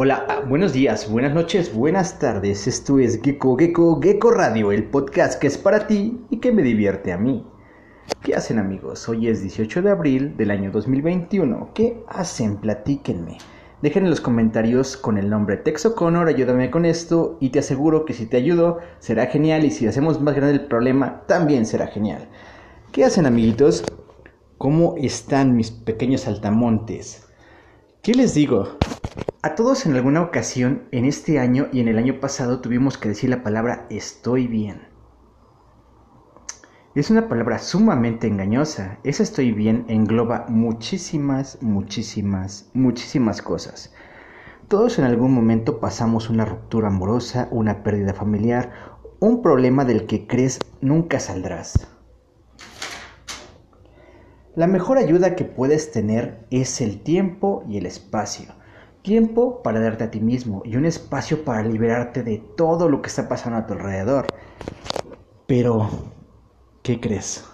Hola, ah, buenos días, buenas noches, buenas tardes. Esto es Gecko Gecko Gecko Radio, el podcast que es para ti y que me divierte a mí. ¿Qué hacen amigos? Hoy es 18 de abril del año 2021. ¿Qué hacen? Platíquenme. Dejen en los comentarios con el nombre Texo Connor, ayúdame con esto y te aseguro que si te ayudo será genial y si hacemos más grande el problema también será genial. ¿Qué hacen amiguitos? ¿Cómo están mis pequeños saltamontes? ¿Qué les digo? A todos en alguna ocasión en este año y en el año pasado tuvimos que decir la palabra estoy bien. Es una palabra sumamente engañosa. Ese estoy bien engloba muchísimas, muchísimas, muchísimas cosas. Todos en algún momento pasamos una ruptura amorosa, una pérdida familiar, un problema del que crees nunca saldrás. La mejor ayuda que puedes tener es el tiempo y el espacio. Tiempo para darte a ti mismo y un espacio para liberarte de todo lo que está pasando a tu alrededor. Pero, ¿qué crees?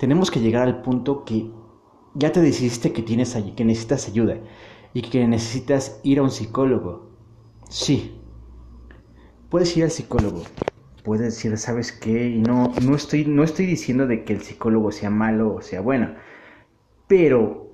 Tenemos que llegar al punto que ya te decidiste que, tienes, que necesitas ayuda y que necesitas ir a un psicólogo. Sí, puedes ir al psicólogo. Puedes decir, ¿sabes qué? Y no, no, estoy, no estoy diciendo de que el psicólogo sea malo o sea bueno pero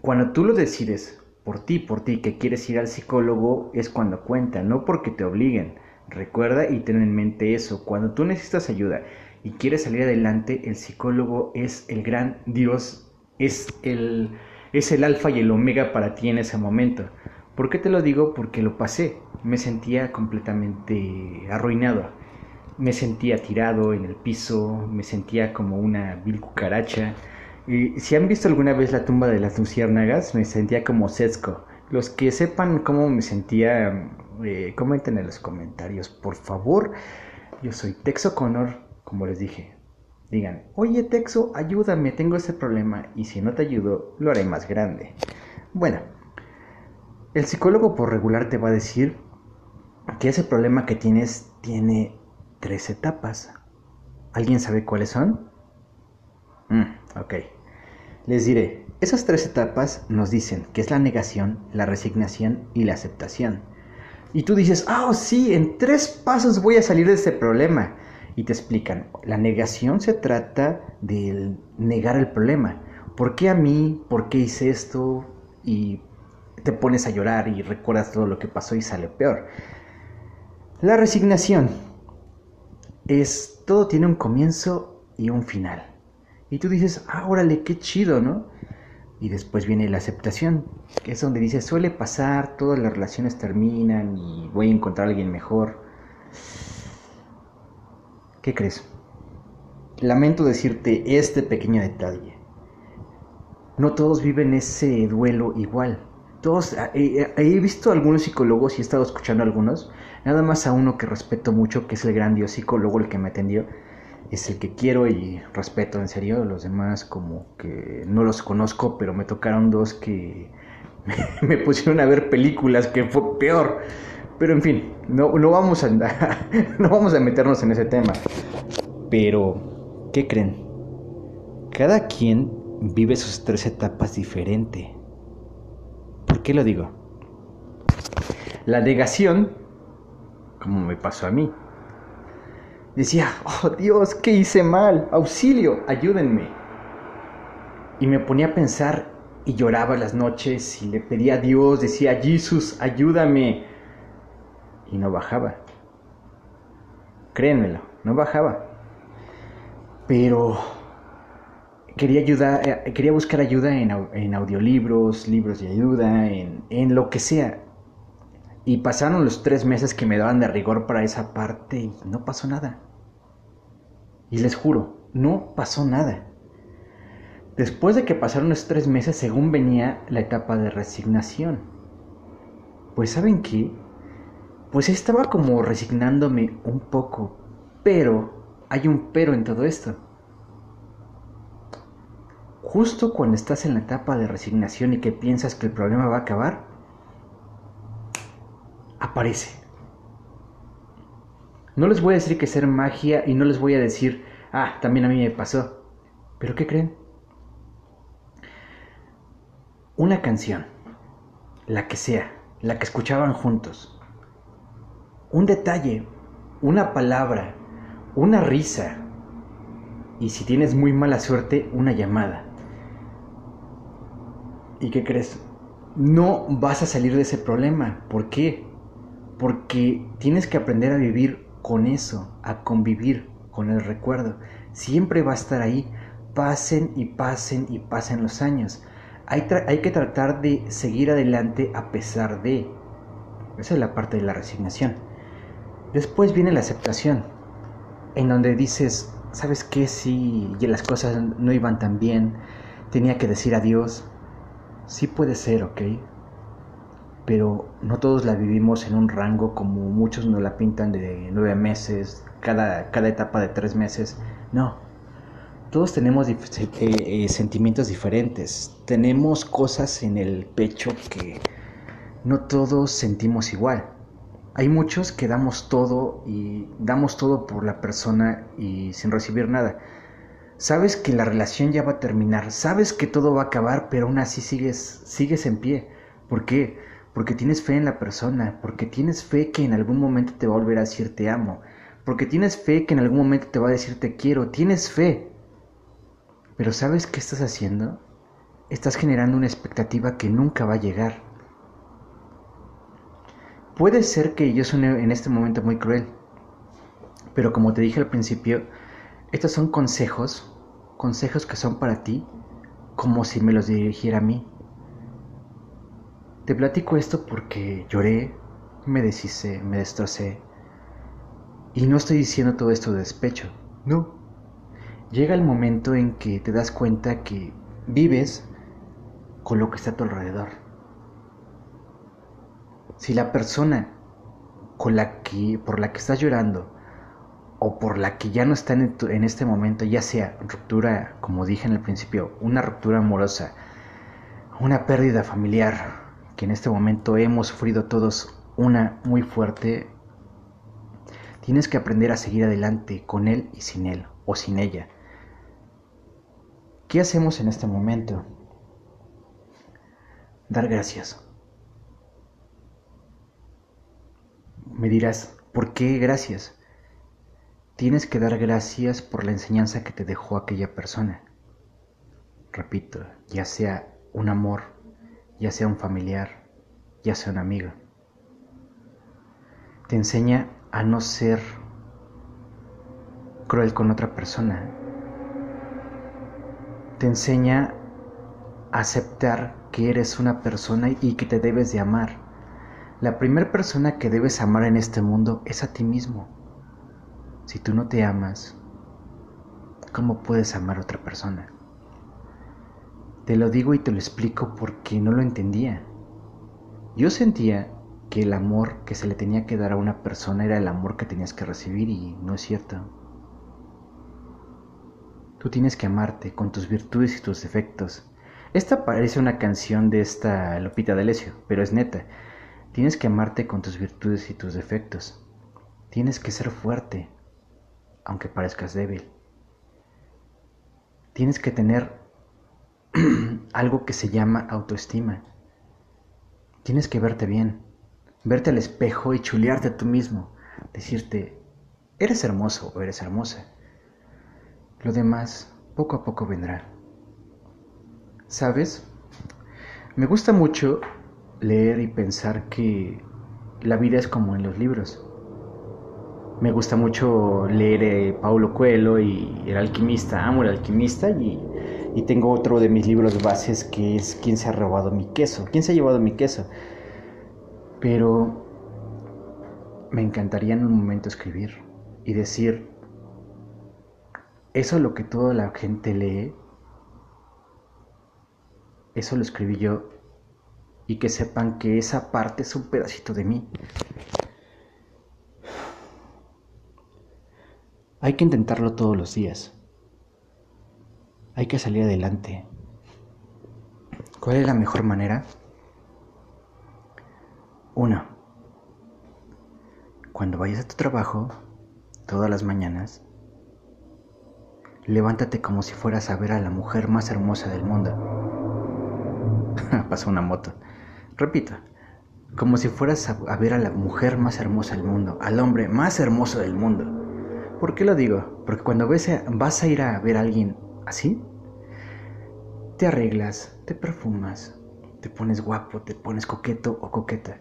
cuando tú lo decides por ti, por ti, que quieres ir al psicólogo, es cuando cuenta, no porque te obliguen. Recuerda y ten en mente eso. Cuando tú necesitas ayuda y quieres salir adelante, el psicólogo es el gran Dios, es el, es el alfa y el omega para ti en ese momento. ¿Por qué te lo digo? Porque lo pasé. Me sentía completamente arruinado. Me sentía tirado en el piso, me sentía como una vil cucaracha y si han visto alguna vez la tumba de las luciérnagas, me sentía como Setsuko. Los que sepan cómo me sentía, eh, comenten en los comentarios, por favor. Yo soy Texo Connor, como les dije. Digan, oye Texo, ayúdame, tengo ese problema. Y si no te ayudo, lo haré más grande. Bueno, el psicólogo por regular te va a decir que ese problema que tienes tiene tres etapas. ¿Alguien sabe cuáles son? Mm, ok. Les diré, esas tres etapas nos dicen que es la negación, la resignación y la aceptación. Y tú dices, ah, oh, sí, en tres pasos voy a salir de este problema. Y te explican, la negación se trata de negar el problema. ¿Por qué a mí? ¿Por qué hice esto? Y te pones a llorar y recuerdas todo lo que pasó y sale peor. La resignación es, todo tiene un comienzo y un final. Y tú dices, ah, órale, qué chido, ¿no? Y después viene la aceptación, que es donde dices, suele pasar, todas las relaciones terminan y voy a encontrar a alguien mejor. ¿Qué crees? Lamento decirte este pequeño detalle. No todos viven ese duelo igual. Todos, eh, eh, he visto algunos psicólogos y he estado escuchando algunos, nada más a uno que respeto mucho, que es el gran dios psicólogo, el que me atendió es el que quiero y respeto en serio. Los demás como que no los conozco, pero me tocaron dos que me, pusieron a ver películas que fue peor. Pero en fin, no, no, vamos a, no vamos a meternos en ese tema. Pero, ¿qué creen? Cada quien vive sus tres etapas diferente. ¿Por qué lo digo? La negación, como me pasó a mí, decía, oh Dios, ¿qué hice mal? Auxilio, ayúdenme. Y me ponía a pensar y lloraba las noches y le pedía a Dios, decía, Jesús, ayúdame. Y no bajaba. Créanmelo, no bajaba. Pero quería ayudar, eh, quería buscar ayuda en, audiolibros, libros de ayuda, en, en lo que sea. Y pasaron los tres meses que me daban de rigor para esa parte y no pasó nada. Y les juro, no pasó nada. Después de que pasaron los tres meses, según venía la etapa de resignación. Pues saben qué? Pues estaba como resignándome un poco, pero hay un pero en todo esto. Justo cuando estás en la etapa de resignación y que piensas que el problema va a acabar, aparece. No les voy a decir que ser magia y no les voy a decir, ah, también a mí me pasó. ¿Pero qué creen? Una canción, la que sea, la que escuchaban juntos. Un detalle, una palabra, una risa y si tienes muy mala suerte, una llamada. ¿Y qué crees? No vas a salir de ese problema. ¿Por qué? Porque tienes que aprender a vivir con eso, a convivir con el recuerdo. Siempre va a estar ahí. Pasen y pasen y pasen los años. Hay, hay que tratar de seguir adelante a pesar de... Esa es la parte de la resignación. Después viene la aceptación, en donde dices, ¿sabes qué? Si las cosas no iban tan bien, tenía que decir adiós. Sí puede ser, ¿ok? Pero no todos la vivimos en un rango como muchos nos la pintan de nueve meses, cada, cada etapa de tres meses. No. Todos tenemos eh, eh, sentimientos diferentes. Tenemos cosas en el pecho que no todos sentimos igual. Hay muchos que damos todo y damos todo por la persona y sin recibir nada. Sabes que la relación ya va a terminar, sabes que todo va a acabar, pero aún así sigues, sigues en pie. ¿Por qué? Porque tienes fe en la persona, porque tienes fe que en algún momento te va a volver a decir te amo, porque tienes fe que en algún momento te va a decir te quiero, tienes fe. Pero ¿sabes qué estás haciendo? Estás generando una expectativa que nunca va a llegar. Puede ser que yo suene en este momento muy cruel, pero como te dije al principio, estos son consejos, consejos que son para ti, como si me los dirigiera a mí. Te platico esto porque lloré, me deshice, me destrocé. Y no estoy diciendo todo esto de despecho, no. Llega el momento en que te das cuenta que vives con lo que está a tu alrededor si la persona con la que, por la que estás llorando o por la que ya no está en, en este momento, ya sea ruptura, como dije en el principio, una ruptura amorosa, una pérdida familiar, que en este momento hemos sufrido todos una muy fuerte, tienes que aprender a seguir adelante con él y sin él o sin ella. ¿Qué hacemos en este momento? Dar gracias. Me dirás, ¿por qué gracias? Tienes que dar gracias por la enseñanza que te dejó aquella persona. Repito, ya sea un amor, ya sea un familiar, ya sea un amigo. Te enseña a no ser cruel con otra persona. Te enseña a aceptar que eres una persona y que te debes de amar la primera persona que debes amar en este mundo es a ti mismo. Si tú no te amas, ¿cómo puedes amar a otra persona? Te lo digo y te lo explico porque no lo entendía. Yo sentía que el amor que se le tenía que dar a una persona era el amor que tenías que recibir y no es cierto. Tú tienes que amarte con tus virtudes y tus defectos. Esta parece una canción de esta Lopita D'Alessio, pero es neta. Tienes que amarte con tus virtudes y tus defectos. Tienes que ser fuerte, aunque parezcas débil. Tienes que tener algo que se llama autoestima. Tienes que verte bien, verte al espejo y chulearte tú mismo, decirte, eres hermoso o eres hermosa. Lo demás poco a poco vendrá. ¿Sabes? Me gusta mucho leer y pensar que la vida es como en los libros. Me gusta mucho leer eh, Paulo Coelho y El alquimista, amo el alquimista y, y tengo otro de mis libros bases que es ¿Quién se ha robado mi queso? ¿Quién se ha llevado mi queso? Pero me encantaría en un momento escribir y decir, eso lo que toda la gente lee, eso lo escribí yo y que sepan que esa parte es un pedacito de mí. Hay que intentarlo todos los días. Hay que salir adelante. ¿Cuál es la mejor manera? Uno, cuando vayas a tu trabajo, todas las mañanas, levántate como si fueras a ver a la mujer más hermosa del mundo. Pasa una moto. Repito, como si fueras a, ver a la mujer más hermosa del mundo, al hombre más hermoso del mundo. ¿Por qué lo digo? Porque cuando ves vas a ir a ver a alguien así, te arreglas, te perfumas, te pones guapo, te pones coqueto o coqueta.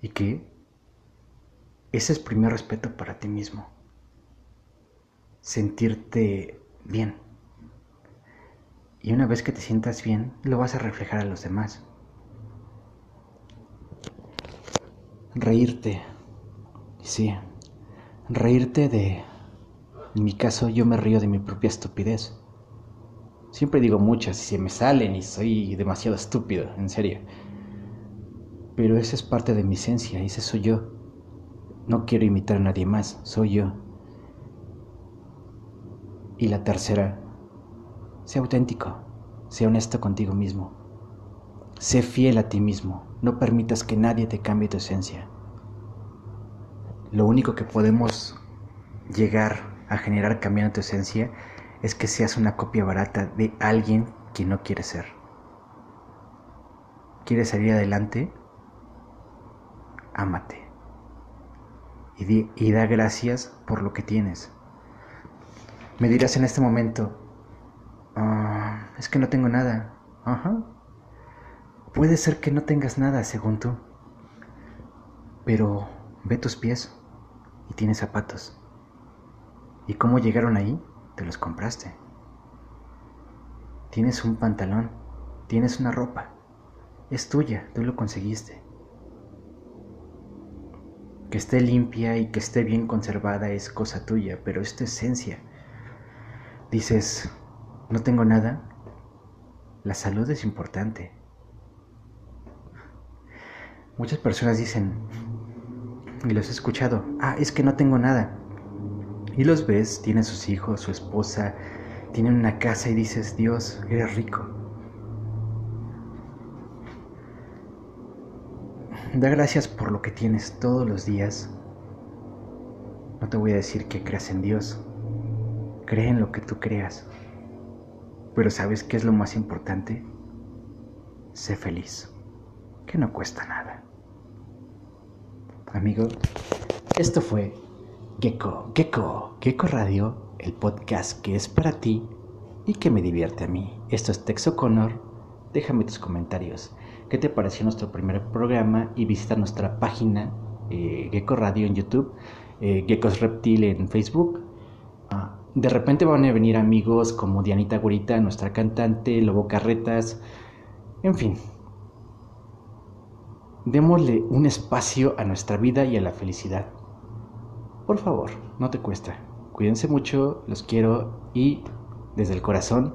¿Y qué? Ese es primer respeto para ti mismo. Sentirte bien. Y una vez que te sientas bien, lo vas a reflejar a los demás. Reírte. Sí, reírte de... En mi caso yo me río de mi propia estupidez. Siempre digo muchas y se me salen y soy demasiado estúpido, en serio. Pero esa es parte de mi esencia, ese soy yo. No quiero imitar a nadie más, soy yo. Y la tercera, sé auténtico, sé honesto contigo mismo. Sé fiel a ti mismo, no permitas que nadie te cambie tu esencia. Lo único que podemos llegar a generar cambiando tu esencia es que seas una copia barata de alguien que no quiere ser. ¿Quieres salir adelante? Ámate. Y, da gracias por lo que tienes. Me dirás en este momento, ah, es que no tengo nada. Ajá. Puede ser que no tengas nada según tú. Pero ve tus pies y tienes zapatos. ¿Y cómo llegaron ahí? te los compraste. Tienes un pantalón, tienes una ropa, es tuya, tú lo conseguiste. Que esté limpia y que esté bien conservada es cosa tuya, pero es tu esencia. Dices, no tengo nada, la salud es importante. Muchas personas dicen, y los he escuchado, ah, es que no tengo nada. Y los ves, tienen sus hijos, su esposa, tienen una casa y dices, Dios, eres rico. Da gracias por lo que tienes todos los días. No te voy a decir que creas en Dios. Cree en lo que tú creas. Pero ¿sabes qué es lo más importante? Sé feliz, que no cuesta nada. Amigo, esto fue Gecko, Gecko, Gecko Radio, el podcast que es para ti y que me divierte a mí. Esto es Texo Connor. Déjame tus comentarios. ¿Qué te pareció nuestro primer programa? Y visita nuestra página eh, Gecko Radio en YouTube, eh, Geckos Reptil en Facebook. Ah, de repente van a venir amigos como Dianita Gurita, nuestra cantante, Lobo Carretas, en fin. Démosle un espacio a nuestra vida y a la felicidad. Por favor, no te cuesta. Cuídense mucho, los quiero y desde el corazón,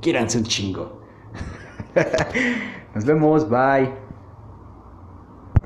quiéranse un chingo. Nos vemos, bye.